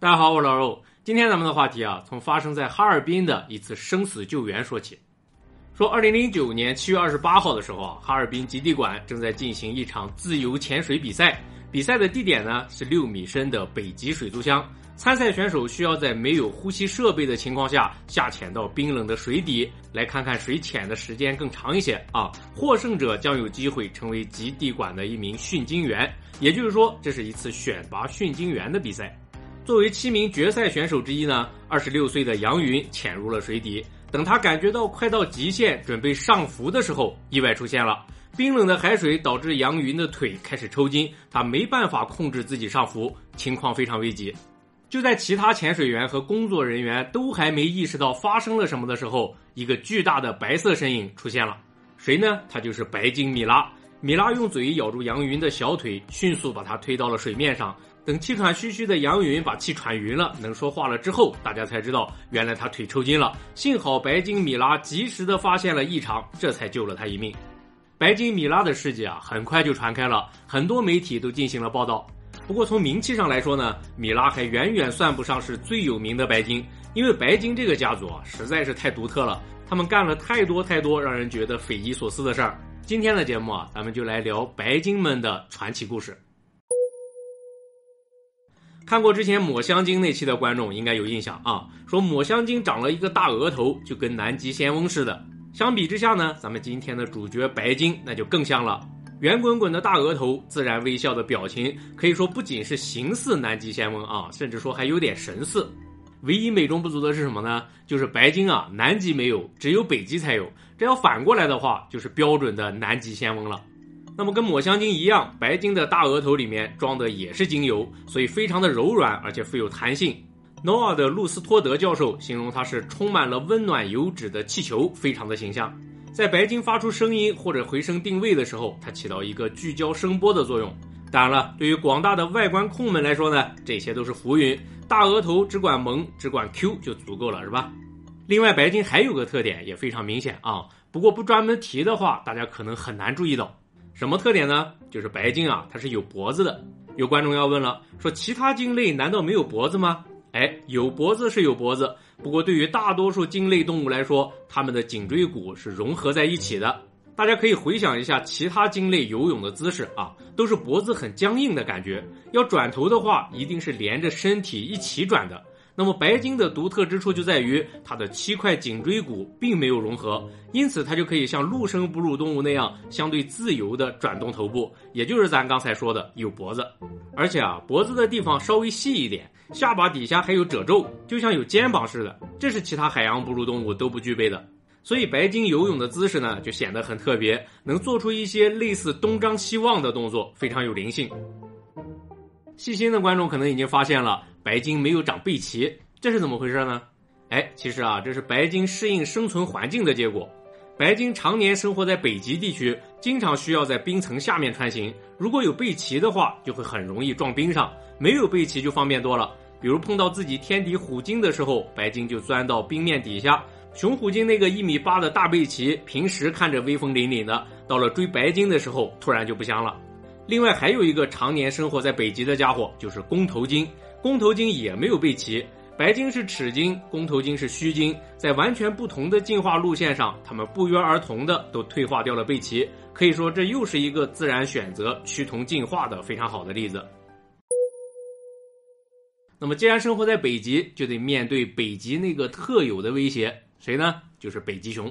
大家好，我是老肉。今天咱们的话题啊，从发生在哈尔滨的一次生死救援说起。说，二零零九年七月二十八号的时候啊，哈尔滨极地馆正在进行一场自由潜水比赛。比赛的地点呢是六米深的北极水族箱。参赛选手需要在没有呼吸设备的情况下下潜到冰冷的水底，来看看谁潜的时间更长一些啊。获胜者将有机会成为极地馆的一名训鲸员。也就是说，这是一次选拔训鲸员的比赛。作为七名决赛选手之一呢，二十六岁的杨云潜入了水底。等他感觉到快到极限，准备上浮的时候，意外出现了。冰冷的海水导致杨云的腿开始抽筋，他没办法控制自己上浮，情况非常危急。就在其他潜水员和工作人员都还没意识到发生了什么的时候，一个巨大的白色身影出现了。谁呢？他就是白鲸米拉。米拉用嘴咬住杨云的小腿，迅速把他推到了水面上。等气喘吁吁的杨云把气喘匀了，能说话了之后，大家才知道原来他腿抽筋了。幸好白金米拉及时的发现了异常，这才救了他一命。白金米拉的事迹啊，很快就传开了，很多媒体都进行了报道。不过从名气上来说呢，米拉还远远算不上是最有名的白金，因为白金这个家族啊，实在是太独特了，他们干了太多太多让人觉得匪夷所思的事儿。今天的节目啊，咱们就来聊白金们的传奇故事。看过之前抹香鲸那期的观众应该有印象啊，说抹香鲸长了一个大额头，就跟南极仙翁似的。相比之下呢，咱们今天的主角白鲸那就更像了，圆滚滚的大额头，自然微笑的表情，可以说不仅是形似南极仙翁啊，甚至说还有点神似。唯一美中不足的是什么呢？就是白鲸啊，南极没有，只有北极才有。这要反过来的话，就是标准的南极仙翁了。那么跟抹香鲸一样，白鲸的大额头里面装的也是精油，所以非常的柔软，而且富有弹性。诺尔的路斯托德教授形容它是充满了温暖油脂的气球，非常的形象。在白鲸发出声音或者回声定位的时候，它起到一个聚焦声波的作用。当然了，对于广大的外观控们来说呢，这些都是浮云。大额头只管萌，只管 Q 就足够了，是吧？另外，白鲸还有个特点也非常明显啊，不过不专门提的话，大家可能很难注意到。什么特点呢？就是白鲸啊，它是有脖子的。有观众要问了，说其他鲸类难道没有脖子吗？哎，有脖子是有脖子，不过对于大多数鲸类动物来说，它们的颈椎骨是融合在一起的。大家可以回想一下其他鲸类游泳的姿势啊，都是脖子很僵硬的感觉。要转头的话，一定是连着身体一起转的。那么白鲸的独特之处就在于它的七块颈椎骨并没有融合，因此它就可以像陆生哺乳动物那样相对自由的转动头部，也就是咱刚才说的有脖子。而且啊，脖子的地方稍微细一点，下巴底下还有褶皱，就像有肩膀似的，这是其他海洋哺乳动物都不具备的。所以白鲸游泳的姿势呢，就显得很特别，能做出一些类似东张西望的动作，非常有灵性。细心的观众可能已经发现了，白鲸没有长背鳍，这是怎么回事呢？哎，其实啊，这是白鲸适应生存环境的结果。白鲸常年生活在北极地区，经常需要在冰层下面穿行。如果有背鳍的话，就会很容易撞冰上；没有背鳍就方便多了。比如碰到自己天敌虎鲸的时候，白鲸就钻到冰面底下。雄虎鲸那个一米八的大背鳍，平时看着威风凛凛的，到了追白鲸的时候，突然就不香了。另外还有一个常年生活在北极的家伙，就是公头鲸。公头鲸也没有背鳍，白鲸是齿鲸，公头鲸是须鲸，在完全不同的进化路线上，它们不约而同的都退化掉了背鳍。可以说，这又是一个自然选择趋同进化的非常好的例子。那么，既然生活在北极，就得面对北极那个特有的威胁。谁呢？就是北极熊。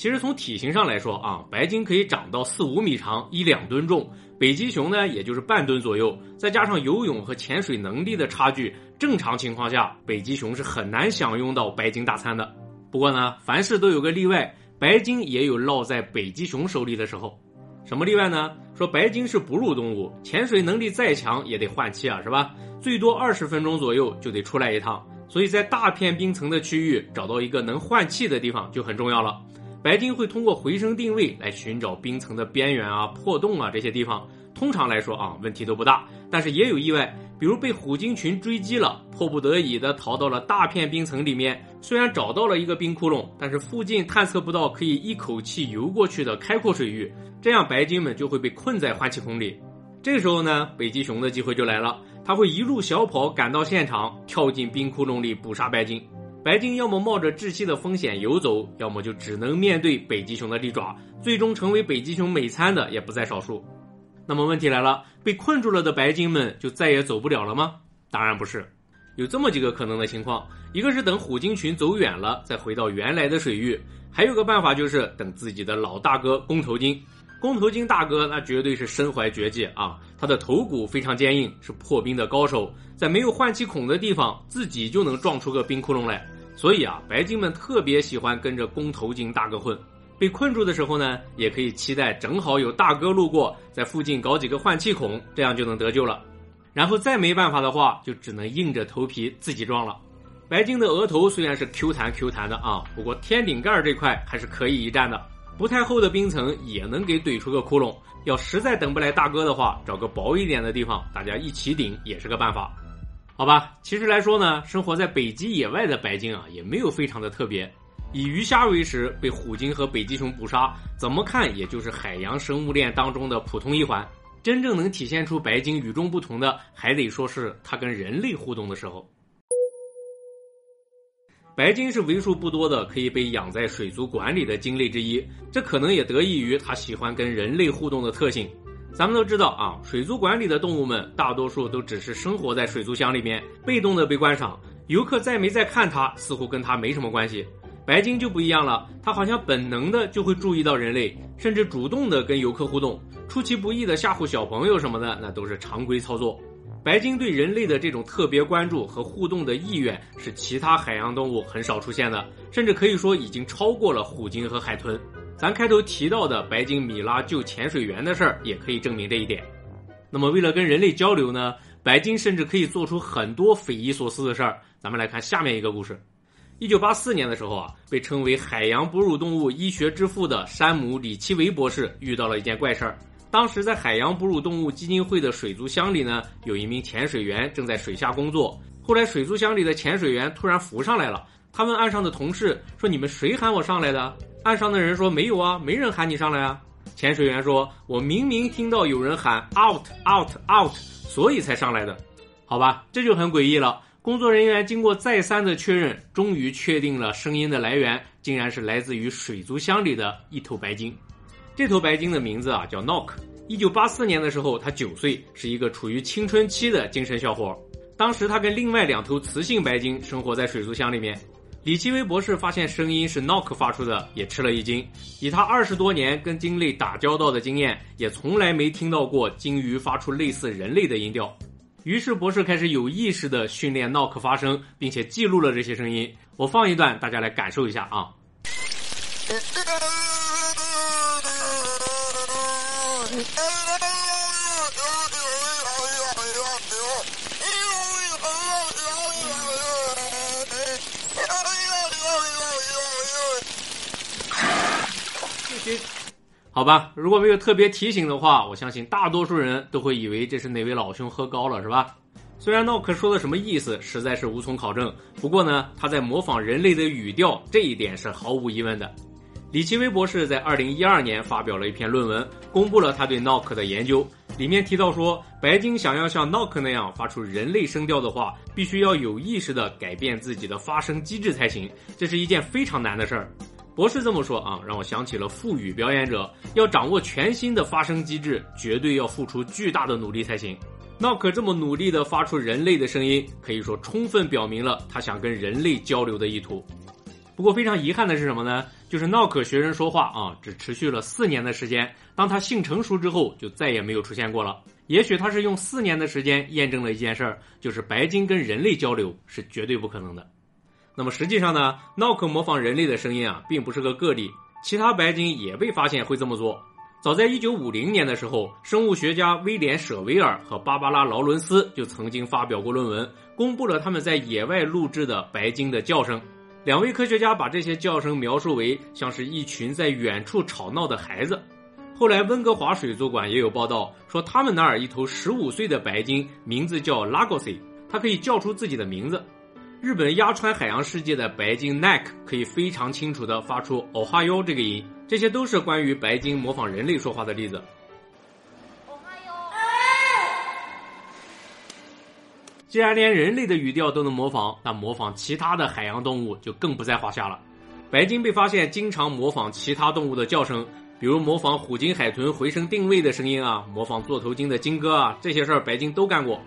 其实从体型上来说啊，白鲸可以长到四五米长，一两吨重；北极熊呢，也就是半吨左右。再加上游泳和潜水能力的差距，正常情况下，北极熊是很难享用到白鲸大餐的。不过呢，凡事都有个例外，白鲸也有落在北极熊手里的时候。什么例外呢？说白鲸是哺乳动物，潜水能力再强也得换气啊，是吧？最多二十分钟左右就得出来一趟。所以在大片冰层的区域找到一个能换气的地方就很重要了。白鲸会通过回声定位来寻找冰层的边缘啊、破洞啊这些地方。通常来说啊，问题都不大，但是也有意外，比如被虎鲸群追击了，迫不得已的逃到了大片冰层里面。虽然找到了一个冰窟窿，但是附近探测不到可以一口气游过去的开阔水域，这样白鲸们就会被困在换气孔里。这时候呢，北极熊的机会就来了。它会一路小跑赶到现场，跳进冰窟窿里捕杀白鲸。白鲸要么冒着窒息的风险游走，要么就只能面对北极熊的利爪，最终成为北极熊美餐的也不在少数。那么问题来了，被困住了的白鲸们就再也走不了了吗？当然不是，有这么几个可能的情况：一个是等虎鲸群走远了，再回到原来的水域；还有个办法就是等自己的老大哥公头鲸。公头鲸大哥那绝对是身怀绝技啊！他的头骨非常坚硬，是破冰的高手，在没有换气孔的地方，自己就能撞出个冰窟窿来。所以啊，白鲸们特别喜欢跟着公头鲸大哥混。被困住的时候呢，也可以期待正好有大哥路过，在附近搞几个换气孔，这样就能得救了。然后再没办法的话，就只能硬着头皮自己撞了。白鲸的额头虽然是 Q 弹 Q 弹的啊，不过天顶盖这块还是可以一战的。不太厚的冰层也能给怼出个窟窿。要实在等不来大哥的话，找个薄一点的地方，大家一起顶也是个办法。好吧，其实来说呢，生活在北极野外的白鲸啊，也没有非常的特别。以鱼虾为食，被虎鲸和北极熊捕杀，怎么看也就是海洋生物链当中的普通一环。真正能体现出白鲸与众不同的，还得说是它跟人类互动的时候。白鲸是为数不多的可以被养在水族馆里的鲸类之一，这可能也得益于它喜欢跟人类互动的特性。咱们都知道啊，水族馆里的动物们大多数都只是生活在水族箱里面，被动的被观赏，游客在没在看它，似乎跟它没什么关系。白鲸就不一样了，它好像本能的就会注意到人类，甚至主动的跟游客互动，出其不意的吓唬小朋友什么的，那都是常规操作。白鲸对人类的这种特别关注和互动的意愿，是其他海洋动物很少出现的，甚至可以说已经超过了虎鲸和海豚。咱开头提到的白鲸米拉救潜水员的事儿，也可以证明这一点。那么，为了跟人类交流呢，白鲸甚至可以做出很多匪夷所思的事儿。咱们来看下面一个故事：一九八四年的时候啊，被称为海洋哺乳动物医学之父的山姆·里奇维博士遇到了一件怪事儿。当时在海洋哺乳动物基金会的水族箱里呢，有一名潜水员正在水下工作。后来水族箱里的潜水员突然浮上来了，他问岸上的同事说：“你们谁喊我上来的？”岸上的人说：“没有啊，没人喊你上来啊。”潜水员说：“我明明听到有人喊 out out out，所以才上来的。”好吧，这就很诡异了。工作人员经过再三的确认，终于确定了声音的来源，竟然是来自于水族箱里的一头白鲸。这头白鲸的名字啊叫 Knock。一九八四年的时候，他九岁，是一个处于青春期的精神小伙。当时他跟另外两头雌性白鲸生活在水族箱里面。李奇微博士发现声音是 Knock 发出的，也吃了一惊。以他二十多年跟鲸类打交道的经验，也从来没听到过鲸鱼发出类似人类的音调。于是博士开始有意识的训练 Knock 发声，并且记录了这些声音。我放一段，大家来感受一下啊。好吧，如果没有特别提醒的话，我相信大多数人都会以为这是哪位老兄喝高了，是吧？虽然诺克说的什么意思，实在是无从考证。不过呢，他在模仿人类的语调，这一点是毫无疑问的。李奇微博士在二零一二年发表了一篇论文，公布了他对 Knock 的研究。里面提到说，白鲸想要像 Knock 那样发出人类声调的话，必须要有意识的改变自己的发声机制才行。这是一件非常难的事儿。博士这么说啊，让我想起了腹语表演者，要掌握全新的发声机制，绝对要付出巨大的努力才行。Knock 这么努力的发出人类的声音，可以说充分表明了他想跟人类交流的意图。不过非常遗憾的是什么呢？就是闹可学人说话啊，只持续了四年的时间。当他性成熟之后，就再也没有出现过了。也许他是用四年的时间验证了一件事儿，就是白鲸跟人类交流是绝对不可能的。那么实际上呢，闹可模仿人类的声音啊，并不是个个例，其他白鲸也被发现会这么做。早在1950年的时候，生物学家威廉舍维尔和芭芭拉劳伦斯就曾经发表过论文，公布了他们在野外录制的白鲸的叫声。两位科学家把这些叫声描述为像是一群在远处吵闹的孩子。后来，温哥华水族馆也有报道说，他们那儿一头十五岁的白鲸名字叫 Lagosi，它可以叫出自己的名字。日本鸭川海洋世界的白鲸 Neck 可以非常清楚地发出 Ohio 这个音。这些都是关于白鲸模仿人类说话的例子。既然连人类的语调都能模仿，那模仿其他的海洋动物就更不在话下了。白鲸被发现经常模仿其他动物的叫声，比如模仿虎鲸海豚回声定位的声音啊，模仿座头鲸的鲸歌啊，这些事儿白鲸都干过。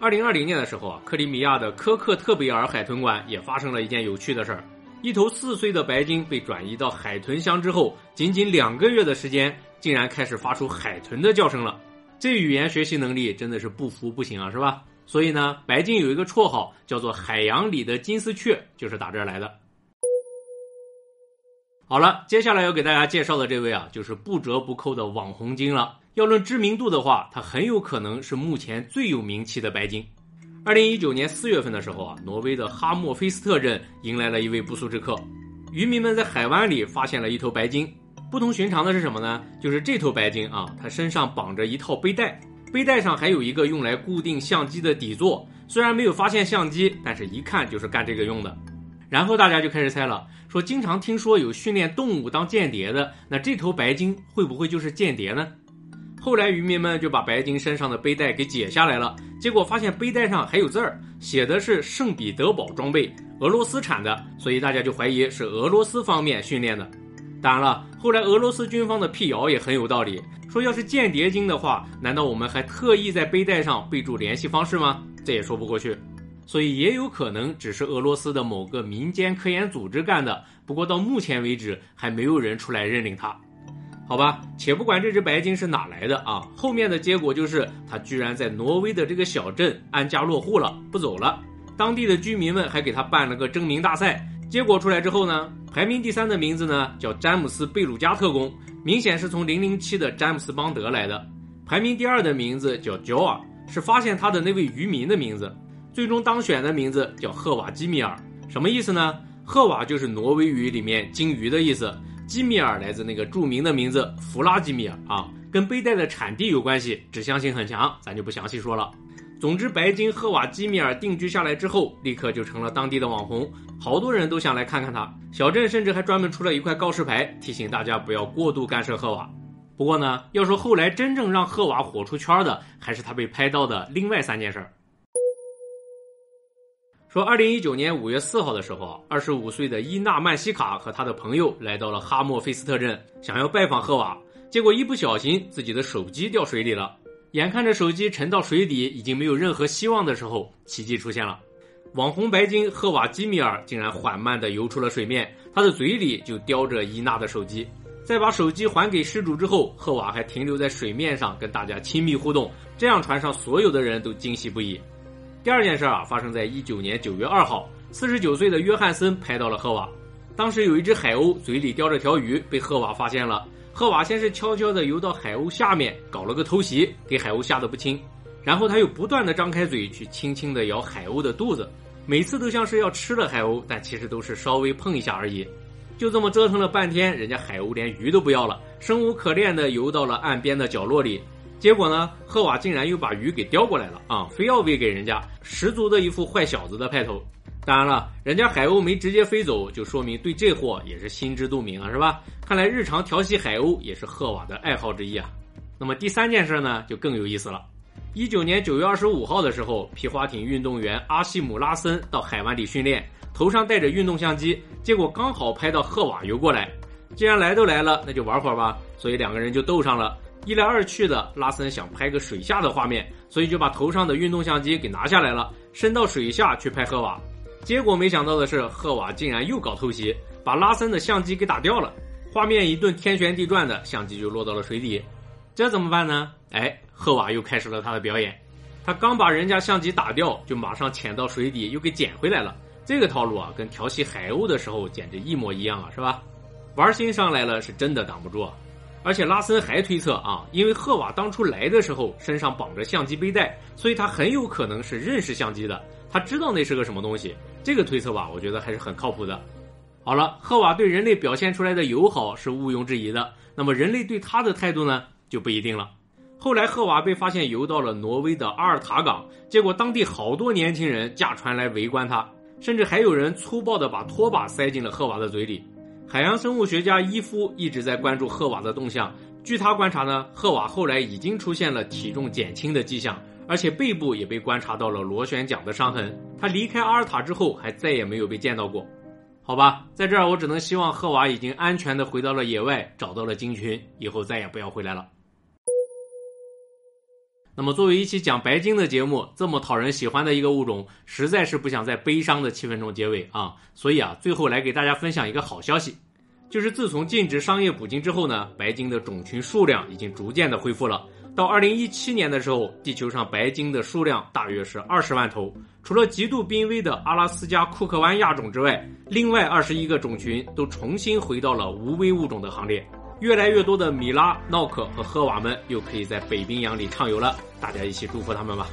二零二零年的时候啊，克里米亚的科克特贝尔海豚馆也发生了一件有趣的事儿：一头四岁的白鲸被转移到海豚箱之后，仅仅两个月的时间，竟然开始发出海豚的叫声了。这语言学习能力真的是不服不行啊，是吧？所以呢，白鲸有一个绰号叫做“海洋里的金丝雀”，就是打这儿来的。好了，接下来要给大家介绍的这位啊，就是不折不扣的网红鲸了。要论知名度的话，它很有可能是目前最有名气的白鲸。二零一九年四月份的时候啊，挪威的哈默菲斯特镇迎来了一位不速之客，渔民们在海湾里发现了一头白鲸。不同寻常的是什么呢？就是这头白鲸啊，它身上绑着一套背带。背带上还有一个用来固定相机的底座，虽然没有发现相机，但是一看就是干这个用的。然后大家就开始猜了，说经常听说有训练动物当间谍的，那这头白鲸会不会就是间谍呢？后来渔民们就把白鲸身上的背带给解下来了，结果发现背带上还有字儿，写的是圣彼得堡装备，俄罗斯产的，所以大家就怀疑是俄罗斯方面训练的。当然了，后来俄罗斯军方的辟谣也很有道理。说要是间谍鲸的话，难道我们还特意在背带上备注联系方式吗？这也说不过去，所以也有可能只是俄罗斯的某个民间科研组织干的。不过到目前为止，还没有人出来认领它。好吧，且不管这只白鲸是哪来的啊，后面的结果就是它居然在挪威的这个小镇安家落户了，不走了。当地的居民们还给他办了个征名大赛，结果出来之后呢，排名第三的名字呢叫詹姆斯贝鲁加特工。明显是从零零七的詹姆斯邦德来的，排名第二的名字叫 Joa，是发现他的那位渔民的名字。最终当选的名字叫赫瓦基米尔，什么意思呢？赫瓦就是挪威语里面鲸鱼的意思，基米尔来自那个著名的名字弗拉基米尔啊，跟背带的产地有关系，指向性很强，咱就不详细说了。总之，白金赫瓦基米尔定居下来之后，立刻就成了当地的网红，好多人都想来看看他。小镇甚至还专门出了一块告示牌，提醒大家不要过度干涉赫瓦。不过呢，要说后来真正让赫瓦火出圈的，还是他被拍到的另外三件事儿。说，二零一九年五月四号的时候，二十五岁的伊纳曼西卡和他的朋友来到了哈莫菲斯特镇，想要拜访赫瓦，结果一不小心自己的手机掉水里了。眼看着手机沉到水底，已经没有任何希望的时候，奇迹出现了。网红白鲸赫瓦基米尔竟然缓慢地游出了水面，他的嘴里就叼着伊娜的手机。在把手机还给失主之后，赫瓦还停留在水面上跟大家亲密互动，这让船上所有的人都惊喜不已。第二件事啊，发生在一九年九月二号，四十九岁的约翰森拍到了赫瓦。当时有一只海鸥嘴里叼着条鱼，被赫瓦发现了。赫瓦先是悄悄地游到海鸥下面，搞了个偷袭，给海鸥吓得不轻。然后他又不断地张开嘴去轻轻地咬海鸥的肚子，每次都像是要吃了海鸥，但其实都是稍微碰一下而已。就这么折腾了半天，人家海鸥连鱼都不要了，生无可恋地游到了岸边的角落里。结果呢，赫瓦竟然又把鱼给叼过来了啊，非要喂给人家，十足的一副坏小子的派头。当然了，人家海鸥没直接飞走，就说明对这货也是心知肚明啊，是吧？看来日常调戏海鸥也是赫瓦的爱好之一啊。那么第三件事呢，就更有意思了。一九年九月二十五号的时候，皮划艇运动员阿西姆拉森到海湾里训练，头上带着运动相机，结果刚好拍到赫瓦游过来。既然来都来了，那就玩会儿吧。所以两个人就斗上了。一来二去的，拉森想拍个水下的画面，所以就把头上的运动相机给拿下来了，伸到水下去拍赫瓦。结果没想到的是，赫瓦竟然又搞偷袭，把拉森的相机给打掉了。画面一顿天旋地转的，相机就落到了水底。这怎么办呢？哎，赫瓦又开始了他的表演。他刚把人家相机打掉，就马上潜到水底，又给捡回来了。这个套路啊，跟调戏海鸥的时候简直一模一样啊，是吧？玩心上来了，是真的挡不住。而且拉森还推测啊，因为赫瓦当初来的时候身上绑着相机背带，所以他很有可能是认识相机的。他知道那是个什么东西，这个推测吧，我觉得还是很靠谱的。好了，赫瓦对人类表现出来的友好是毋庸置疑的，那么人类对他的态度呢，就不一定了。后来赫瓦被发现游到了挪威的阿尔塔港，结果当地好多年轻人驾船来围观他，甚至还有人粗暴地把拖把塞进了赫瓦的嘴里。海洋生物学家伊夫一直在关注赫瓦的动向，据他观察呢，赫瓦后来已经出现了体重减轻的迹象。而且背部也被观察到了螺旋桨的伤痕。他离开阿尔塔之后，还再也没有被见到过。好吧，在这儿我只能希望赫瓦已经安全的回到了野外，找到了鲸群，以后再也不要回来了。那么，作为一期讲白鲸的节目，这么讨人喜欢的一个物种，实在是不想在悲伤的气氛中结尾啊！所以啊，最后来给大家分享一个好消息，就是自从禁止商业捕鲸之后呢，白鲸的种群数量已经逐渐的恢复了。到二零一七年的时候，地球上白鲸的数量大约是二十万头。除了极度濒危的阿拉斯加库克湾亚种之外，另外二十一个种群都重新回到了无危物种的行列。越来越多的米拉、闹克和赫瓦们又可以在北冰洋里畅游了。大家一起祝福他们吧。